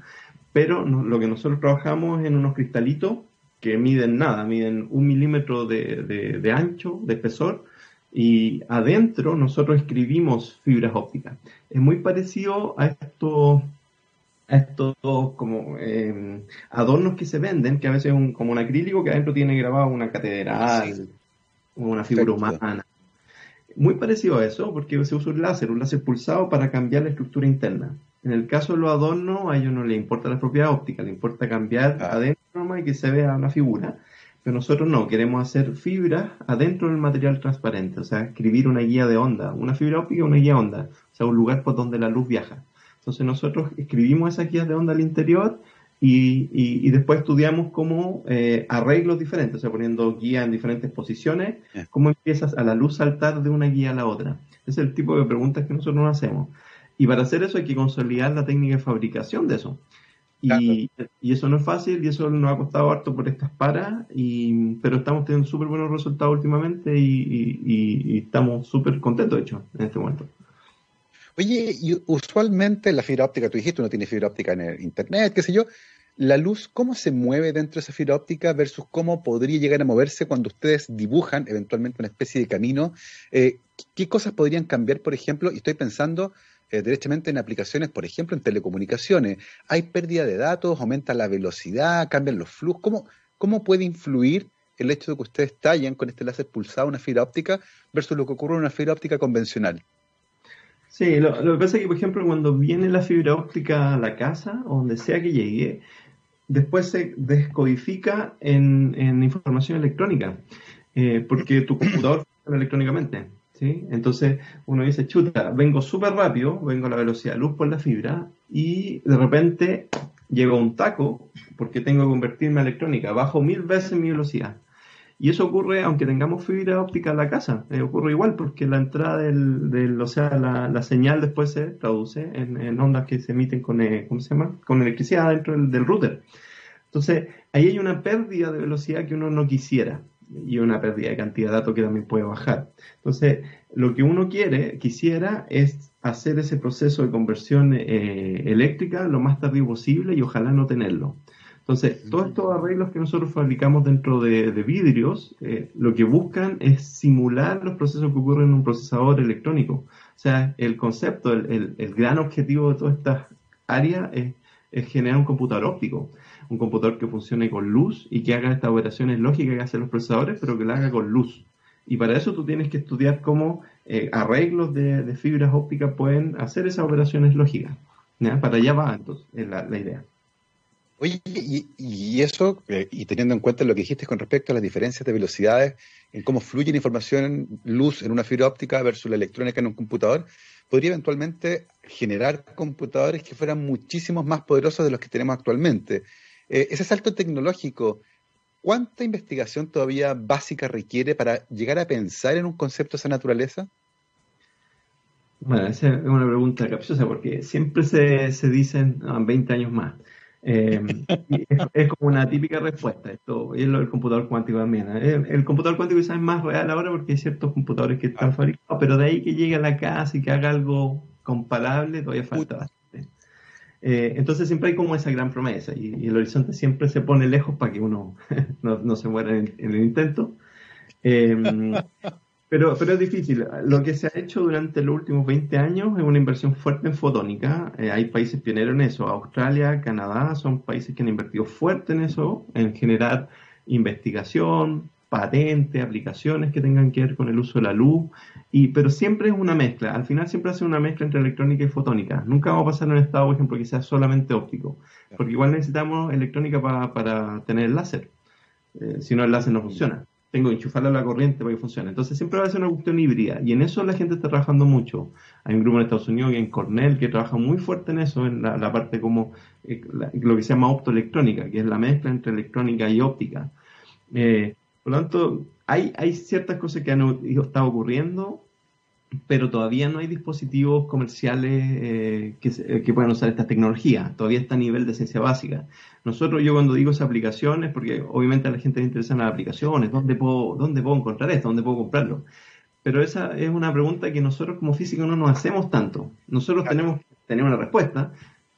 Pero lo que nosotros trabajamos es en unos cristalitos que miden nada, miden un milímetro de, ancho, de espesor, y adentro nosotros escribimos fibras ópticas. Es muy parecido a estos, a estos como eh, adornos que se venden, que a veces es como un acrílico que adentro tiene grabado una catedral, una figura humana. Muy parecido a eso, porque se usa un láser, un láser pulsado para cambiar la estructura interna. En el caso de los adornos, a ellos no les importa la propiedad óptica, les importa cambiar ah. adentro y que se vea una figura. Pero nosotros no, queremos hacer fibras adentro del material transparente, o sea, escribir una guía de onda, una fibra óptica, una guía de onda, o sea, un lugar por donde la luz viaja. Entonces nosotros escribimos esas guías de onda al interior y, después estudiamos cómo eh, arreglos diferentes, o sea, poniendo guía en diferentes posiciones, cómo empiezas a la luz saltar de una guía a la otra. Es el tipo de preguntas que nosotros nos hacemos. Y para hacer eso hay que consolidar la técnica de fabricación de eso. Y, eso no es fácil y eso nos ha costado harto por estas paras, y, pero estamos teniendo súper buenos resultados últimamente y, estamos súper contentos, de hecho, en este momento. Oye, y usualmente la fibra óptica, tú dijiste, uno tiene fibra óptica en el internet, qué sé yo, la luz, ¿cómo se mueve dentro de esa fibra óptica versus cómo podría llegar a moverse cuando ustedes dibujan eventualmente una especie de camino? Eh, ¿Qué cosas podrían cambiar, por ejemplo? Y estoy pensando eh, derechamente en aplicaciones, por ejemplo, en telecomunicaciones. Hay pérdida de datos, aumenta la velocidad, cambian los flujos. ¿Cómo, cómo puede influir el hecho de que ustedes tallen con este láser pulsado una fibra óptica versus lo que ocurre en una fibra óptica convencional? Sí, lo, que pasa es que, por ejemplo, cuando viene la fibra óptica a la casa, o donde sea que llegue, después se descodifica en, información electrónica, eh, porque tu computador funciona electrónicamente. Entonces uno dice, chuta, vengo súper rápido, vengo a la velocidad de luz por la fibra y de repente llego un taco porque tengo que convertirme a electrónica, bajo mil veces mi velocidad. Y eso ocurre aunque tengamos fibra óptica en la casa, eh, ocurre igual porque la entrada del, o sea, la, señal después se traduce en, ondas que se emiten con, eh, ¿cómo se llama? Con electricidad dentro del, del router. Entonces, ahí hay una pérdida de velocidad que uno no quisiera y una pérdida de cantidad de datos que también puede bajar. Entonces, lo que uno quiere, quisiera, es hacer ese proceso de conversión eh, eléctrica lo más tardío posible y ojalá no tenerlo. Entonces, todos estos arreglos que nosotros fabricamos dentro de, vidrios, eh, lo que buscan es simular los procesos que ocurren en un procesador electrónico. O sea, el concepto, el, gran objetivo de todas estas áreas es, es generar un computador óptico un computador que funcione con luz y que haga estas operaciones lógicas que hacen los procesadores, pero que la haga con luz. Y para eso tú tienes que estudiar cómo eh, arreglos de, fibras ópticas pueden hacer esas operaciones lógicas. Para allá va entonces la, la idea. Oye, y, eso, eh, y teniendo en cuenta lo que dijiste con respecto a las diferencias de velocidades, en cómo fluye la información, luz en una fibra óptica versus la electrónica en un computador, podría eventualmente generar computadores que fueran muchísimos más poderosos de los que tenemos actualmente. Eh, ese salto tecnológico, ¿cuánta investigación todavía básica requiere para llegar a pensar en un concepto de esa naturaleza? Bueno, esa es una pregunta capciosa porque siempre se, se dicen 20 ah, años más. Eh, es, como una típica respuesta. Esto es lo del computador cuántico también. ¿eh? El, computador cuántico quizás es más real ahora porque hay ciertos computadores que están fabricados, pero de ahí que llegue a la casa y que haga algo comparable todavía falta. Eh, entonces siempre hay como esa gran promesa y, el horizonte siempre se pone lejos para que uno no, se muera en, el intento. Em, pero, pero es difícil. Lo que se ha hecho durante los últimos 20 años es una inversión fuerte en fotónica. Eh, hay países pioneros en eso. Australia, Canadá son países que han invertido fuerte en eso, en generar investigación, patentes, aplicaciones que tengan que ver con el uso de la luz, y, pero siempre es una mezcla, al final siempre hace una mezcla entre electrónica y fotónica. Nunca vamos a pasar en un estado, por ejemplo, que sea solamente óptico, porque igual necesitamos electrónica para, para tener el láser, eh, si no el láser no funciona. tengo que enchufarla a la corriente para que funcione. Entonces siempre va a ser una cuestión híbrida y en eso la gente está trabajando mucho. Hay un grupo en Estados Unidos, en Cornell, que trabaja muy fuerte en eso, en la, parte como eh, lo que se llama optoelectrónica, que es la mezcla entre electrónica y óptica. Eh, por lo tanto, hay, hay ciertas cosas que han estado ocurriendo pero todavía no hay dispositivos comerciales eh, que, que, puedan usar esta tecnología. Todavía está a nivel de ciencia básica. Nosotros, yo cuando digo esas aplicaciones, porque obviamente a la gente le interesan las aplicaciones, ¿dónde puedo, dónde puedo encontrar esto? ¿Dónde puedo comprarlo? Pero esa es una pregunta que nosotros como físicos no nos hacemos tanto. Nosotros tenemos, tenemos una respuesta,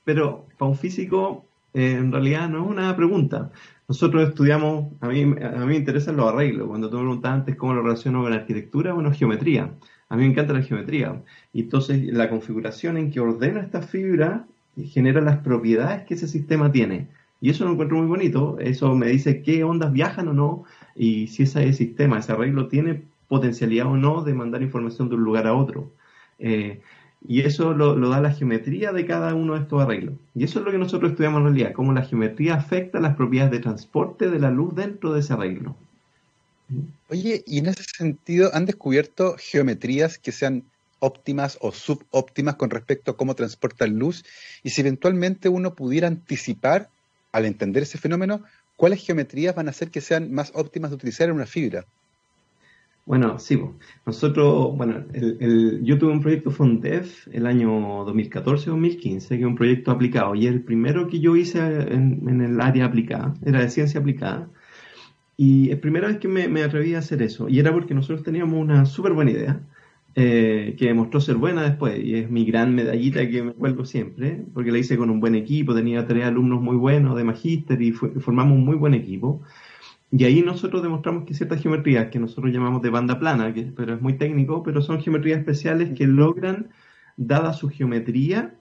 pero para un físico eh, en realidad no es una pregunta. Nosotros estudiamos, a mí, a mí me interesan los arreglos. Cuando tú me preguntabas antes cómo lo relaciono con arquitectura, bueno, geometría. A mí me encanta la geometría. Y entonces la configuración en que ordena esta fibra genera las propiedades que ese sistema tiene. Y eso lo encuentro muy bonito. Eso me dice qué ondas viajan o no y si ese sistema, ese arreglo tiene potencialidad o no de mandar información de un lugar a otro. Eh, y eso lo, da la geometría de cada uno de estos arreglos. Y eso es lo que nosotros estudiamos en realidad, cómo la geometría afecta las propiedades de transporte de la luz dentro de ese arreglo. Oye, y en ese sentido, ¿han descubierto geometrías que sean óptimas o subóptimas con respecto a cómo transportan luz? Y si eventualmente uno pudiera anticipar, al entender ese fenómeno, cuáles geometrías van a hacer que sean más óptimas de utilizar en una fibra. Bueno, sí, nosotros, bueno, el, yo tuve un proyecto Fondev el año 2014-2015, que es un proyecto aplicado, y el primero que yo hice en, el área aplicada, era de ciencia aplicada, y es primera vez que me, atreví a hacer eso. Y era porque nosotros teníamos una súper buena idea, eh, que demostró ser buena después. Y es mi gran medallita que me cuelgo siempre, porque la hice con un buen equipo, tenía tres alumnos muy buenos de magíster y formamos un muy buen equipo. Y ahí nosotros demostramos que ciertas geometrías que nosotros llamamos de banda plana, que pero es muy técnico, pero son geometrías especiales que logran, dada su geometría,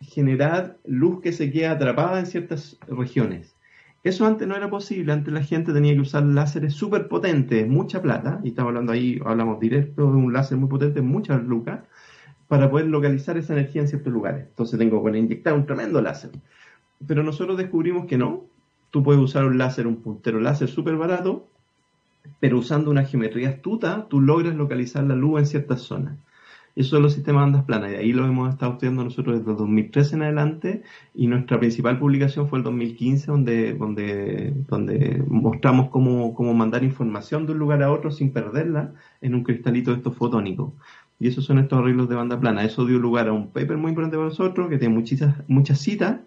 generar luz que se queda atrapada en ciertas regiones. Eso antes no era posible, antes la gente tenía que usar láseres súper potentes, mucha plata, y estamos hablando ahí, hablamos directo de un láser muy potente, muchas lucas, para poder localizar esa energía en ciertos lugares. Entonces tengo que inyectar un tremendo láser. Pero nosotros descubrimos que no, tú puedes usar un láser, un puntero láser súper barato, pero usando una geometría astuta, tú logras localizar la luz en ciertas zonas. Eso son los sistemas de ondas planas y ahí lo hemos estado estudiando nosotros desde el 2013 en adelante y nuestra principal publicación fue el 2015 donde, donde, donde mostramos cómo, cómo mandar información de un lugar a otro sin perderla en un cristalito de estos fotónicos. Y esos son estos arreglos de banda plana. Eso dio lugar a un paper muy importante para nosotros que tiene muchas, muchas citas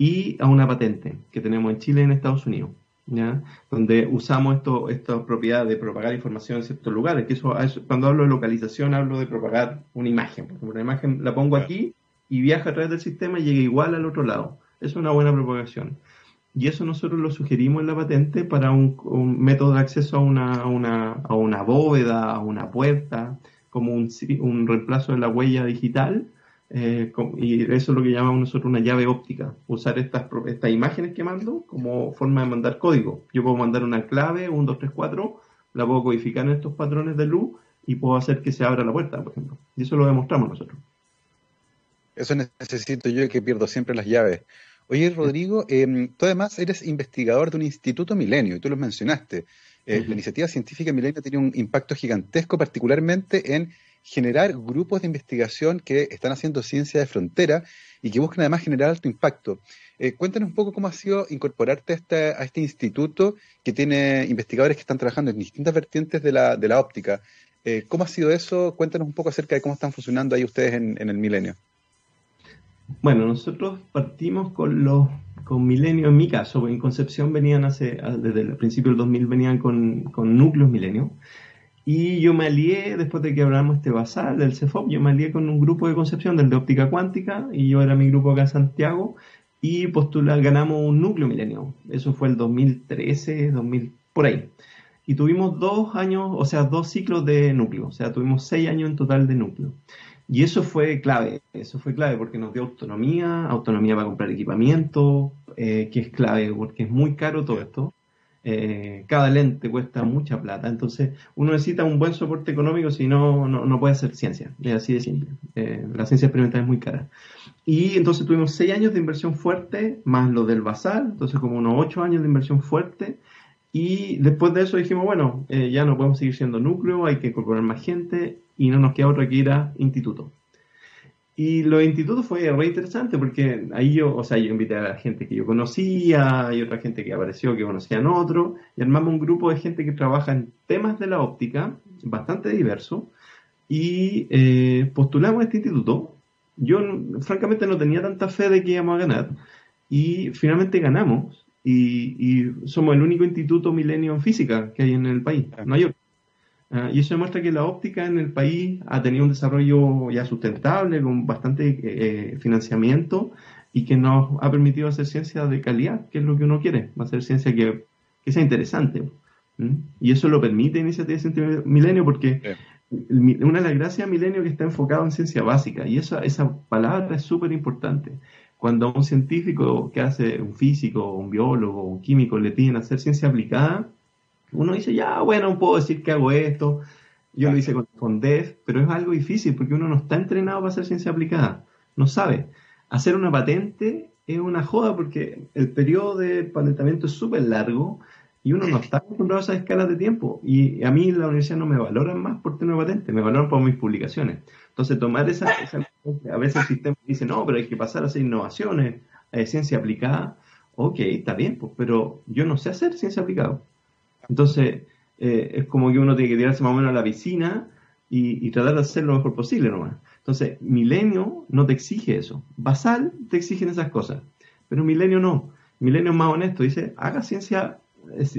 y a una patente que tenemos en Chile y en Estados Unidos donde usamos esto, esta propiedad de propagar información en ciertos lugares. Que eso, cuando hablo de localización, hablo de propagar una imagen. Por ejemplo, una imagen la pongo aquí y viaja a través del sistema y llega igual al otro lado. Es una buena propagación. Y eso nosotros lo sugerimos en la patente para un, método de acceso a una, una, a una bóveda, a una puerta, como un, un reemplazo de la huella digital eh, y eso es lo que llamamos nosotros una llave óptica, usar estas, estas imágenes que mando como forma de mandar código. Yo puedo mandar una clave, 1, 2, 3, 4, la puedo codificar en estos patrones de luz y puedo hacer que se abra la puerta, por ejemplo. Y eso lo demostramos nosotros. Eso necesito yo que pierdo siempre las llaves. Oye, Rodrigo, eh, tú además eres investigador de un instituto milenio, y tú lo mencionaste. Eh, la iniciativa científica milenio tiene un impacto gigantesco, particularmente en generar grupos de investigación que están haciendo ciencia de frontera y que buscan además generar alto impacto. Eh, cuéntanos un poco cómo ha sido incorporarte a este, a este, instituto que tiene investigadores que están trabajando en distintas vertientes de la, de la óptica. Eh, ¿Cómo ha sido eso? Cuéntanos un poco acerca de cómo están funcionando ahí ustedes en, el milenio. Bueno, nosotros partimos con los con Milenio, en mi caso, en Concepción venían hace, desde el principio del 2000 venían con, con núcleos Milenio, y yo me alié, después de que hablamos este basal del CEFOP, yo me alié con un grupo de Concepción, del de óptica cuántica, y yo era mi grupo acá en Santiago, y postular, ganamos un núcleo milenio. Eso fue el 2013, 2000, por ahí. Y tuvimos dos años, o sea, dos ciclos de núcleo, o sea, tuvimos seis años en total de núcleo. Y eso fue clave, eso fue clave porque nos dio autonomía, autonomía para comprar equipamiento, eh, que es clave porque es muy caro todo esto. Eh, cada lente cuesta mucha plata, entonces uno necesita un buen soporte económico, si no, no, puede hacer ciencia, es así de simple. Eh, la ciencia experimental es muy cara. Y entonces tuvimos seis años de inversión fuerte, más lo del basal, entonces como unos ocho años de inversión fuerte, Y después de eso dijimos, bueno, eh, ya no podemos seguir siendo núcleo, hay que incorporar más gente y no nos queda otra que ir a instituto. Y los institutos fue re interesante porque ahí yo, o sea, yo invité a la gente que yo conocía y otra gente que apareció que conocían otro, y armamos un grupo de gente que trabaja en temas de la óptica, bastante diverso, y eh, postulamos a este instituto. Yo, francamente, no tenía tanta fe de que íbamos a ganar, y finalmente ganamos, y, somos el único instituto milenio en física que hay en el país, no hay Ah, y eso demuestra que la óptica en el país ha tenido un desarrollo ya sustentable, con bastante eh, financiamiento y que nos ha permitido hacer ciencia de calidad, que es lo que uno quiere, hacer ciencia que, sea interesante. Y eso lo permite Iniciativa de Ciencia Milenio porque una de las gracias de Milenio que está enfocado en ciencia básica y esa, esa palabra es súper importante. Cuando un científico que hace, un físico, un biólogo, un químico le piden hacer ciencia aplicada, uno dice, ya, bueno, puedo decir que hago esto. Yo lo hice con, con DEF, pero es algo difícil porque uno no está entrenado para hacer ciencia aplicada. No sabe. Hacer una patente es una joda porque el periodo de patentamiento es súper largo y uno no está acostumbrado a esas escalas de tiempo. Y a mí la universidad no me valoran más por tener una patente, me valoran por mis publicaciones. Entonces, tomar esa, a veces el sistema dice, no, pero hay que pasar a hacer innovaciones, a ciencia aplicada. Ok, está bien, pues, pero yo no sé hacer ciencia aplicada. Entonces, eh, es como que uno tiene que tirarse más o menos a la piscina y, tratar de hacer lo mejor posible nomás. Entonces, Milenio no te exige eso. Basal te exigen esas cosas, pero Milenio no. Milenio es más honesto, dice, haga ciencia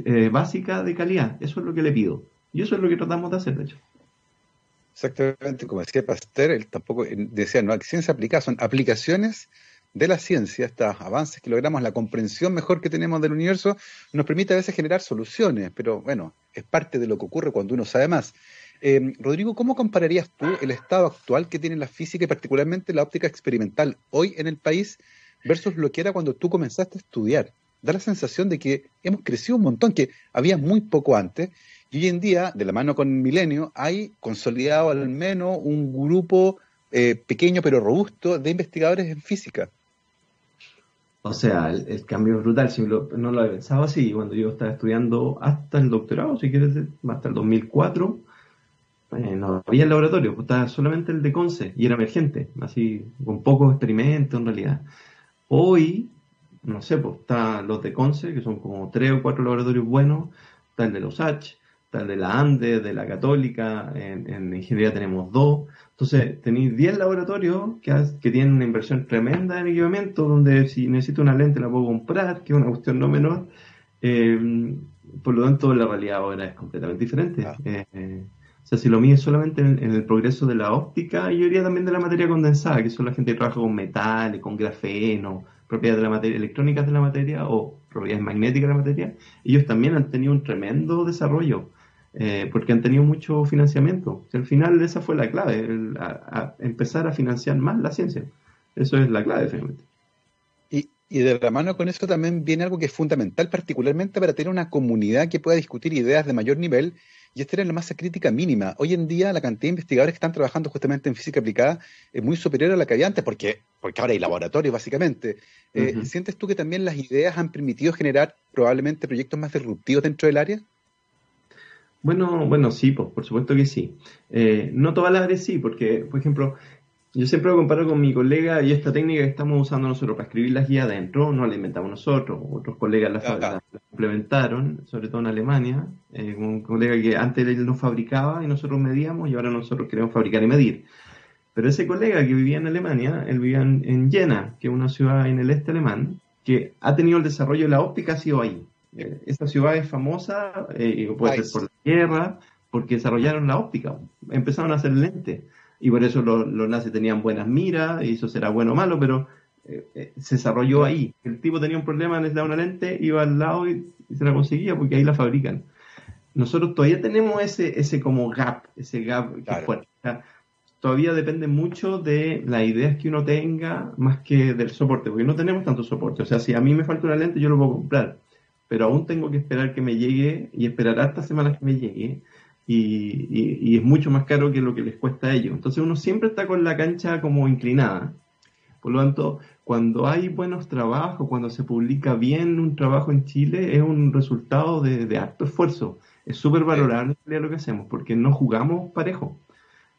eh, básica de calidad. Eso es lo que le pido. Y eso es lo que tratamos de hacer, de hecho. Exactamente, como decía Pasteur, él tampoco decía, no, ciencia aplicada, son aplicaciones de la ciencia, estos avances que logramos, la comprensión mejor que tenemos del universo, nos permite a veces generar soluciones, pero bueno, es parte de lo que ocurre cuando uno sabe más. Eh, Rodrigo, ¿cómo compararías tú el estado actual que tiene la física y particularmente la óptica experimental hoy en el país versus lo que era cuando tú comenzaste a estudiar? Da la sensación de que hemos crecido un montón, que había muy poco antes, y hoy en día, de la mano con Milenio, hay consolidado al menos un grupo eh, pequeño pero robusto de investigadores en física. O sea, el, cambio es brutal. Si no lo he pensado así, cuando yo estaba estudiando hasta el doctorado, si quieres, hasta el 2004, eh, no había el laboratorio, pues estaba solamente el de Conce y era emergente, así con pocos experimentos en realidad. Hoy, no sé, pues están los de Conce, que son como tres o cuatro laboratorios buenos, está el de los H, está el de la ANDE, de la Católica, en, en ingeniería tenemos dos. Entonces, tenéis 10 laboratorios que, que, tienen una inversión tremenda en equipamiento, donde si necesito una lente la puedo comprar, que es una cuestión no menor. Eh, por lo tanto, la realidad ahora es completamente diferente. Ah. Eh, o sea, si lo mío solamente en, el progreso de la óptica, yo diría también de la materia condensada, que son la gente que trabaja con metales, con grafeno, propiedades de la materia, electrónicas de la materia o propiedades magnéticas de la materia, ellos también han tenido un tremendo desarrollo. Eh, porque han tenido mucho financiamiento. al final esa fue la clave, empezar a financiar más la ciencia. Eso es la clave, finalmente. Y, y de la mano con eso también viene algo que es fundamental, particularmente para tener una comunidad que pueda discutir ideas de mayor nivel y esta era la masa crítica mínima. Hoy en día la cantidad de investigadores que están trabajando justamente en física aplicada es muy superior a la que había antes, porque, porque ahora hay laboratorios básicamente. Eh, ¿Sientes tú que también las ideas han permitido generar probablemente proyectos más disruptivos dentro del área? Bueno, bueno, sí, pues, por supuesto que sí. Eh, no todas las áreas sí, porque, por ejemplo, yo siempre lo comparo con mi colega y esta técnica que estamos usando nosotros para escribir las guías adentro, no la inventamos nosotros, otros colegas la, implementaron, sobre todo en Alemania, eh, un colega que antes él no fabricaba y nosotros medíamos y ahora nosotros queremos fabricar y medir. Pero ese colega que vivía en Alemania, él vivía en, en Jena, que es una ciudad en el este alemán, que ha tenido el desarrollo de la óptica, ha sido ahí. Eh, esta ciudad es famosa, eh, puede ser por la guerra, porque desarrollaron la óptica, empezaron a hacer lentes. Y por eso los, nazis tenían buenas miras, y eso será bueno o malo, pero eh, se desarrolló ahí. El tipo tenía un problema, necesitaba una lente, iba al lado y, se la conseguía porque ahí la fabrican. Nosotros todavía tenemos ese, ese como gap, ese gap fuerte. todavía depende mucho de las ideas que uno tenga más que del soporte, porque no tenemos tanto soporte. O sea, si a mí me falta una lente, yo lo puedo comprar pero aún tengo que esperar que me llegue y esperar hasta semanas que me llegue. Y, es mucho más caro que lo que les cuesta a ellos. Entonces uno siempre está con la cancha como inclinada. Por lo tanto, cuando hay buenos trabajos, cuando se publica bien un trabajo en Chile, es un resultado de, de alto esfuerzo. Es súper valorable lo que hacemos, porque no jugamos parejo.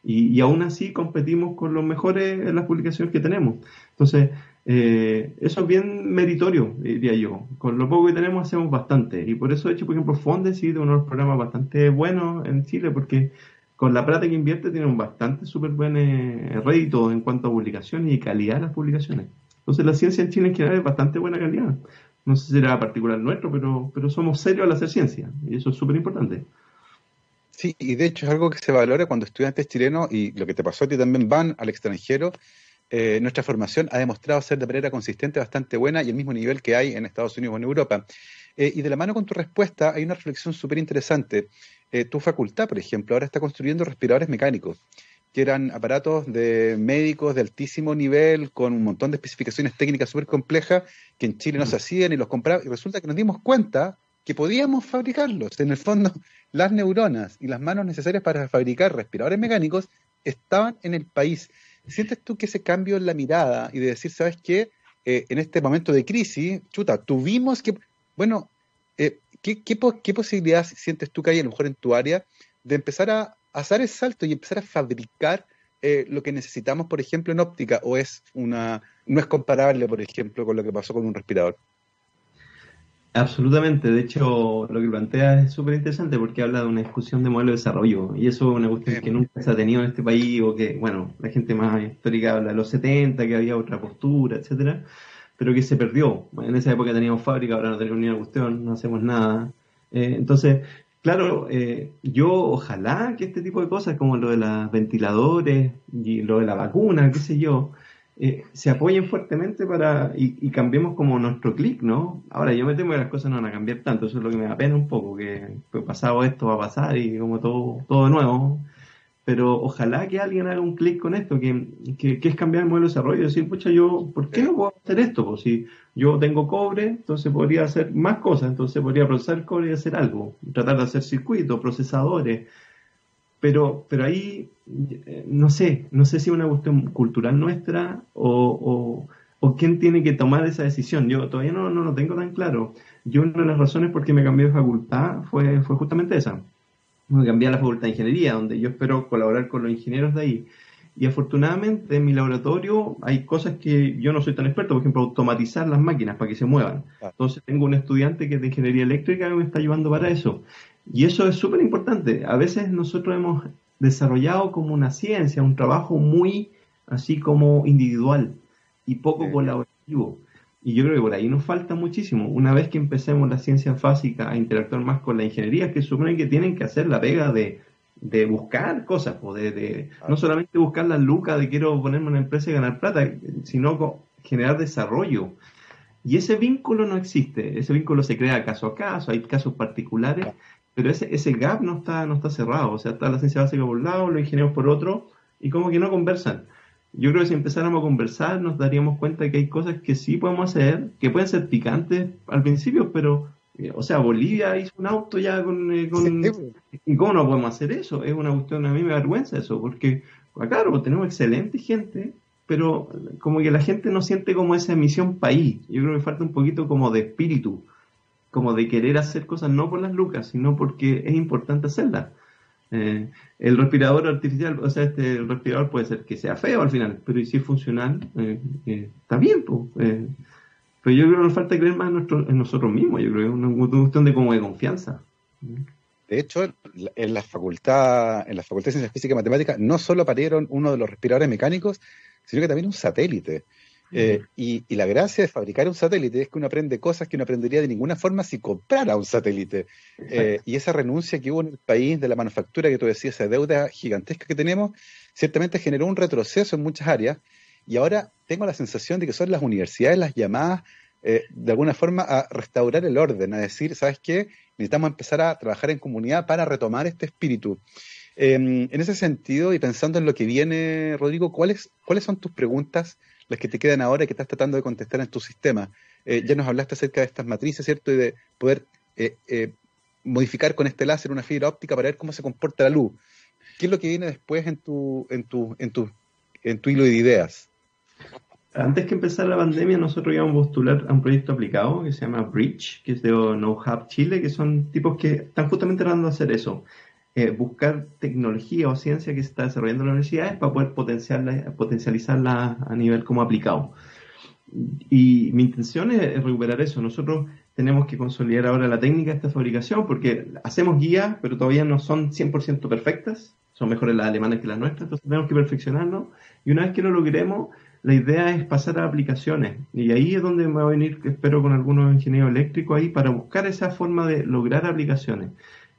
Y, aún así competimos con los mejores en las publicaciones que tenemos. Entonces, eh, eso es bien meritorio, diría yo. Con lo poco que tenemos hacemos bastante. Y por eso he hecho, por ejemplo, Fondes de uno de los programas bastante buenos en Chile, porque con la plata que invierte tiene un bastante súper buen eh, rédito en cuanto a publicaciones y calidad de las publicaciones. Entonces, la ciencia en Chile en general es bastante buena calidad. No sé si será particular nuestro, pero, pero somos serios al hacer ciencia. Y eso es súper importante. Sí, y de hecho es algo que se valora cuando estudiantes chilenos, y lo que te pasó a ti también, van al extranjero. Eh, nuestra formación ha demostrado ser de manera consistente bastante buena y el mismo nivel que hay en Estados Unidos o en Europa. Eh, y de la mano con tu respuesta hay una reflexión súper interesante. Eh, tu facultad, por ejemplo, ahora está construyendo respiradores mecánicos, que eran aparatos de médicos de altísimo nivel, con un montón de especificaciones técnicas súper complejas, que en Chile no se hacían y los compraban. Y resulta que nos dimos cuenta que podíamos fabricarlos. En el fondo, las neuronas y las manos necesarias para fabricar respiradores mecánicos estaban en el país. ¿Sientes tú que ese cambio en la mirada y de decir, ¿sabes qué? Eh, en este momento de crisis, chuta, tuvimos que, bueno, eh, ¿qué, qué, posibilidad sientes tú que hay a lo mejor en tu área de empezar a, hacer el salto y empezar a fabricar eh, lo que necesitamos, por ejemplo, en óptica? ¿O es una, no es comparable, por ejemplo, con lo que pasó con un respirador? Absolutamente, de hecho lo que plantea es súper interesante porque habla de una discusión de modelo de desarrollo y eso es una cuestión que nunca se ha tenido en este país o que, bueno, la gente más histórica habla de los 70, que había otra postura, etcétera, pero que se perdió. En esa época teníamos fábrica, ahora no tenemos ni una cuestión, no hacemos nada. Eh, entonces, claro, eh, yo ojalá que este tipo de cosas como lo de los ventiladores y lo de la vacuna, qué sé yo, eh, se apoyen fuertemente para y, cambiemos como nuestro clic, ¿no? Ahora yo me temo que las cosas no van a cambiar tanto, eso es lo que me da pena un poco, que pues, pasado esto va a pasar y como todo, todo nuevo. Pero ojalá que alguien haga un clic con esto, que, que, es cambiar el modelo de desarrollo y decir, pucha, yo, ¿por qué no puedo hacer esto? Pues si yo tengo cobre, entonces podría hacer más cosas, entonces podría procesar cobre y hacer algo, tratar de hacer circuitos, procesadores, pero, pero ahí eh, no sé, no sé si es una cuestión cultural nuestra o, o, quién tiene que tomar esa decisión. Yo todavía no, no lo tengo tan claro. Yo una de las razones por qué me cambié de facultad fue, fue justamente esa. Me cambié a la facultad de ingeniería, donde yo espero colaborar con los ingenieros de ahí. Y afortunadamente en mi laboratorio hay cosas que yo no soy tan experto, por ejemplo, automatizar las máquinas para que se muevan. Entonces tengo un estudiante que es de ingeniería eléctrica que me está ayudando para eso. Y eso es súper importante. A veces nosotros hemos desarrollado como una ciencia, un trabajo muy así como individual y poco colaborativo. Y yo creo que por ahí nos falta muchísimo. Una vez que empecemos la ciencia básica a interactuar más con la ingeniería, que supone que tienen que hacer la pega de, de buscar cosas, de, no solamente buscar la lucas de quiero ponerme una empresa y ganar plata, sino generar desarrollo. Y ese vínculo no existe, ese vínculo se crea caso a caso, hay casos particulares pero ese, ese gap no está, no está cerrado, o sea, está la ciencia básica por un lado, los ingenieros por otro, y como que no conversan. Yo creo que si empezáramos a conversar nos daríamos cuenta que hay cosas que sí podemos hacer, que pueden ser picantes al principio, pero, eh, o sea, Bolivia hizo un auto ya con... Eh, pues. ¿Y cómo no podemos hacer eso? Es una cuestión, a mí me vergüenza eso, porque, ah, claro, tenemos excelente gente, pero como que la gente no siente como esa misión país. Yo creo que falta un poquito como de espíritu como de querer hacer cosas no por las lucas, sino porque es importante hacerlas. Eh, el respirador artificial, o sea, este el respirador puede ser que sea feo al final, pero si es funcional, eh, eh, está bien, pues. pero yo creo que nos falta creer más en, nosotros mismos, yo creo que es una cuestión de como de confianza. De hecho, en la facultad, en la facultad de Ciencias Físicas y Matemáticas, no solo parieron uno de los respiradores mecánicos, sino que también un satélite. Eh, y, la gracia de fabricar un satélite es que uno aprende cosas que no aprendería de ninguna forma si comprara un satélite. Eh, y esa renuncia que hubo en el país de la manufactura que tú decías, esa deuda gigantesca que tenemos, ciertamente generó un retroceso en muchas áreas. Y ahora tengo la sensación de que son las universidades las llamadas eh, de alguna forma a restaurar el orden, a decir, ¿sabes qué? Necesitamos empezar a trabajar en comunidad para retomar este espíritu. Em, en ese sentido, y pensando en lo que viene, Rodrigo, ¿cuáles, ¿cuáles son tus preguntas? Las que te quedan ahora y que estás tratando de contestar en tu sistema. Eh, ya nos hablaste acerca de estas matrices, ¿cierto? Y de poder eh, eh, modificar con este láser una fibra óptica para ver cómo se comporta la luz. ¿Qué es lo que viene después en tu, en tu, en tu, en tu hilo de ideas? Antes que empezar la pandemia, nosotros íbamos a postular a un proyecto aplicado que se llama Bridge, que es de Know Hub Chile, que son tipos que están justamente tratando de hacer eso. Eh, buscar tecnología o ciencia que se está desarrollando en las universidades para poder potenciarla, potencializarla a nivel como aplicado. Y mi intención es recuperar eso. Nosotros tenemos que consolidar ahora la técnica de esta fabricación porque hacemos guías, pero todavía no son 100% perfectas. Son mejores las alemanas que las nuestras, entonces tenemos que perfeccionarlo. Y una vez que lo logremos, la idea es pasar a aplicaciones. Y ahí es donde me va a venir, espero, con algunos ingenieros eléctricos ahí para buscar esa forma de lograr aplicaciones.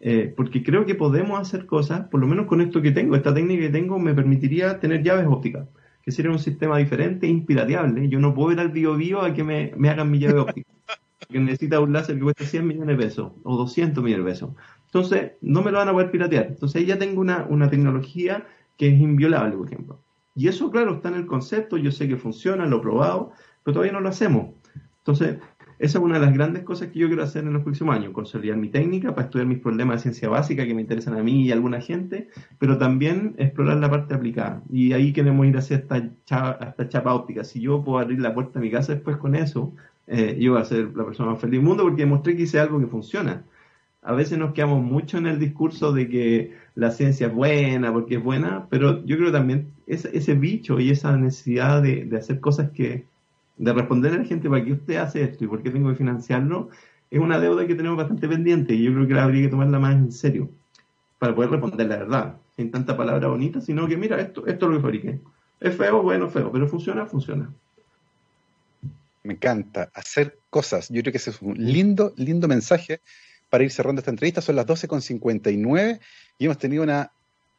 Eh, porque creo que podemos hacer cosas, por lo menos con esto que tengo, esta técnica que tengo me permitiría tener llaves ópticas, que sería un sistema diferente e inspirateable. Yo no puedo ir al bio bio a que me, hagan mi llave óptica, que necesita un láser que cuesta 100 millones de pesos o 200 millones de pesos. Entonces, no me lo van a poder piratear. Entonces, ahí ya tengo una, una tecnología que es inviolable, por ejemplo. Y eso, claro, está en el concepto, yo sé que funciona, lo he probado, pero todavía no lo hacemos. Entonces, esa es una de las grandes cosas que yo quiero hacer en los próximos años, consolidar mi técnica para estudiar mis problemas de ciencia básica que me interesan a mí y a alguna gente, pero también explorar la parte aplicada. Y ahí queremos ir hacia esta chapa, esta chapa óptica. Si yo puedo abrir la puerta de mi casa después con eso, eh, yo voy a ser la persona más feliz del mundo porque demostré que hice algo que funciona. A veces nos quedamos mucho en el discurso de que la ciencia es buena porque es buena, pero yo creo también ese, ese bicho y esa necesidad de, hacer cosas que, de responder a la gente para qué usted hace esto y por qué tengo que financiarlo, es una deuda que tenemos bastante pendiente y yo creo que habría que tomarla más en serio para poder responder la verdad, sin tanta palabra bonita, sino que mira, esto, esto es lo que fabriqué. Es feo, bueno, feo, pero funciona, funciona. Me encanta hacer cosas. Yo creo que ese es un lindo, lindo mensaje para ir cerrando esta entrevista. Son las 12.59 y hemos tenido una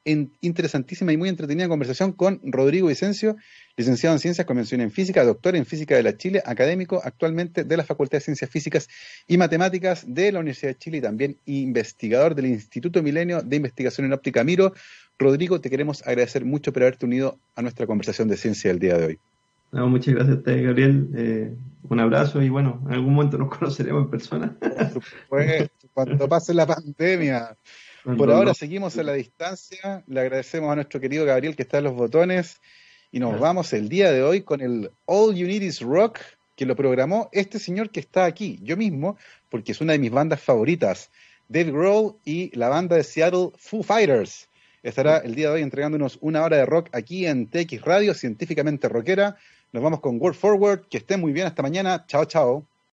interesantísima y muy entretenida conversación con Rodrigo Vicencio, licenciado en Ciencias, Convención en Física, doctor en Física de la Chile, académico actualmente de la Facultad de Ciencias Físicas y Matemáticas de la Universidad de Chile y también investigador del Instituto Milenio de Investigación en Óptica Miro. Rodrigo, te queremos agradecer mucho por haberte unido a nuestra conversación de ciencia del día de hoy muchas gracias a usted, Gabriel. Eh, un abrazo y bueno, en algún momento nos conoceremos en persona. cuando pase la pandemia. Por ahora seguimos a la distancia. Le agradecemos a nuestro querido Gabriel que está en los botones. Y nos vamos el día de hoy con el All You Need Is Rock, que lo programó este señor que está aquí, yo mismo, porque es una de mis bandas favoritas, Dave Grohl y la banda de Seattle Foo Fighters. Estará el día de hoy entregándonos una hora de rock aquí en TX Radio, científicamente rockera. Nos vamos con Word Forward. Que estén muy bien. Hasta mañana. Chao, chao.